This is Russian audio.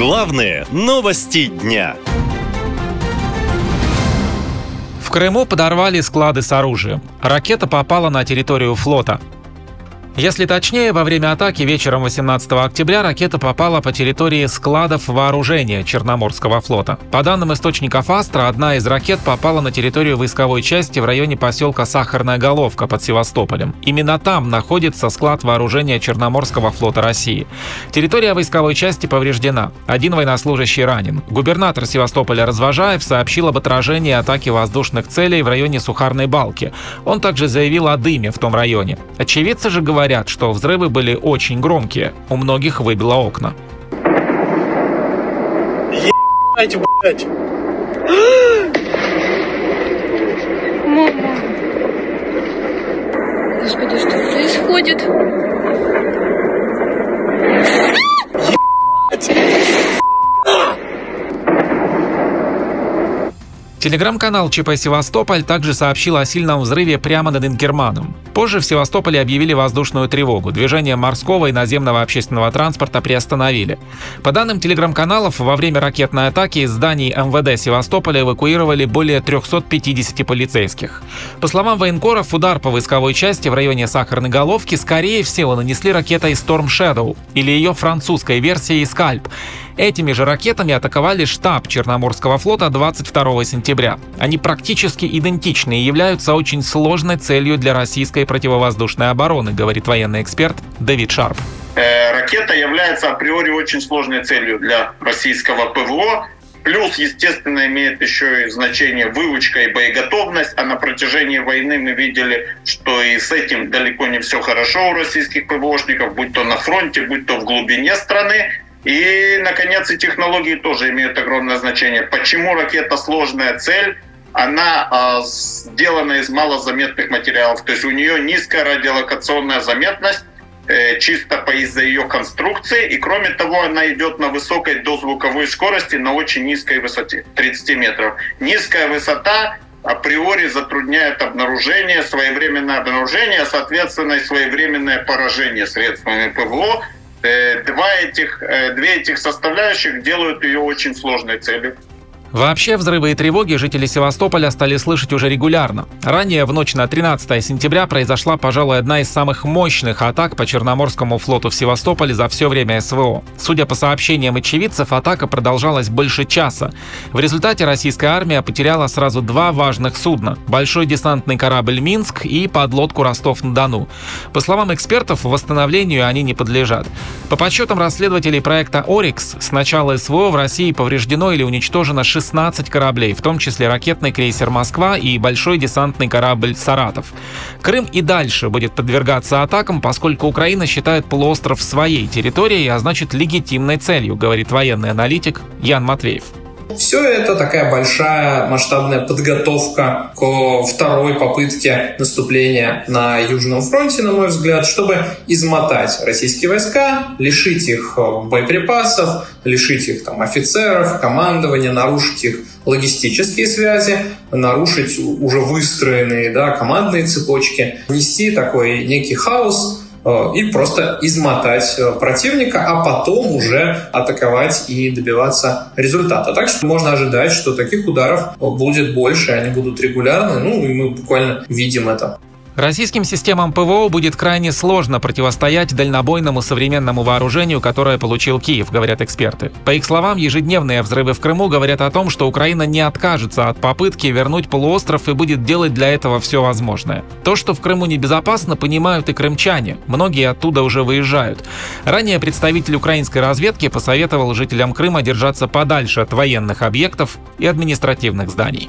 Главные новости дня. В Крыму подорвали склады с оружием. Ракета попала на территорию флота. Если точнее, во время атаки вечером 18 октября ракета попала по территории складов вооружения Черноморского флота. По данным источников Астра, одна из ракет попала на территорию войсковой части в районе поселка Сахарная Головка под Севастополем. Именно там находится склад вооружения Черноморского флота России. Территория войсковой части повреждена. Один военнослужащий ранен. Губернатор Севастополя Развожаев сообщил об отражении атаки воздушных целей в районе Сухарной Балки. Он также заявил о дыме в том районе. Очевидцы же говорят, говорят, что взрывы были очень громкие. У многих выбило окна. Ебать, блядь. Телеграм-канал ЧП «Севастополь» также сообщил о сильном взрыве прямо над Инкерманом. Позже в Севастополе объявили воздушную тревогу. Движение морского и наземного общественного транспорта приостановили. По данным телеграм-каналов, во время ракетной атаки из зданий МВД Севастополя эвакуировали более 350 полицейских. По словам военкоров, удар по войсковой части в районе Сахарной Головки скорее всего нанесли ракетой Storm Shadow или ее французской версией Скальп. Этими же ракетами атаковали штаб Черноморского флота 22 сентября. Они практически идентичны и являются очень сложной целью для российской противовоздушной обороны, говорит военный эксперт Дэвид Шарп. Э, ракета является априори очень сложной целью для российского ПВО. Плюс, естественно, имеет еще и значение выучка и боеготовность. А на протяжении войны мы видели, что и с этим далеко не все хорошо у российских ПВОшников, будь то на фронте, будь то в глубине страны. И, наконец, и технологии тоже имеют огромное значение. Почему ракета сложная цель? Она э, сделана из малозаметных материалов, то есть у нее низкая радиолокационная заметность, э, чисто по из-за ее конструкции, и кроме того, она идет на высокой дозвуковой скорости на очень низкой высоте, 30 метров. Низкая высота априори затрудняет обнаружение, своевременное обнаружение, соответственно, и своевременное поражение средствами ПВО, два этих, э, две этих составляющих делают ее очень сложной целью. Вообще взрывы и тревоги жители Севастополя стали слышать уже регулярно. Ранее в ночь на 13 сентября произошла, пожалуй, одна из самых мощных атак по Черноморскому флоту в Севастополе за все время СВО. Судя по сообщениям очевидцев, атака продолжалась больше часа. В результате российская армия потеряла сразу два важных судна – большой десантный корабль «Минск» и подлодку «Ростов-на-Дону». По словам экспертов, восстановлению они не подлежат. По подсчетам расследователей проекта «Орикс», с начала СВО в России повреждено или уничтожено 6 16 кораблей, в том числе ракетный крейсер «Москва» и большой десантный корабль «Саратов». Крым и дальше будет подвергаться атакам, поскольку Украина считает полуостров своей территорией, а значит легитимной целью, говорит военный аналитик Ян Матвеев. Все это такая большая масштабная подготовка к второй попытке наступления на Южном фронте, на мой взгляд, чтобы измотать российские войска, лишить их э, боеприпасов, лишить их там, офицеров, командования, нарушить их логистические связи, нарушить уже выстроенные да, командные цепочки, внести такой некий хаос и просто измотать э, противника, а потом уже атаковать и добиваться результата. Так что можно ожидать, что таких ударов будет больше, они будут регулярны, ну и мы буквально видим это. Российским системам ПВО будет крайне сложно противостоять дальнобойному современному вооружению, которое получил Киев, говорят эксперты. По их словам, ежедневные взрывы в Крыму говорят о том, что Украина не откажется от попытки вернуть полуостров и будет делать для этого все возможное. То, что в Крыму небезопасно, понимают и крымчане. Многие оттуда уже выезжают. Ранее представитель украинской разведки посоветовал жителям Крыма держаться подальше от военных объектов и административных зданий.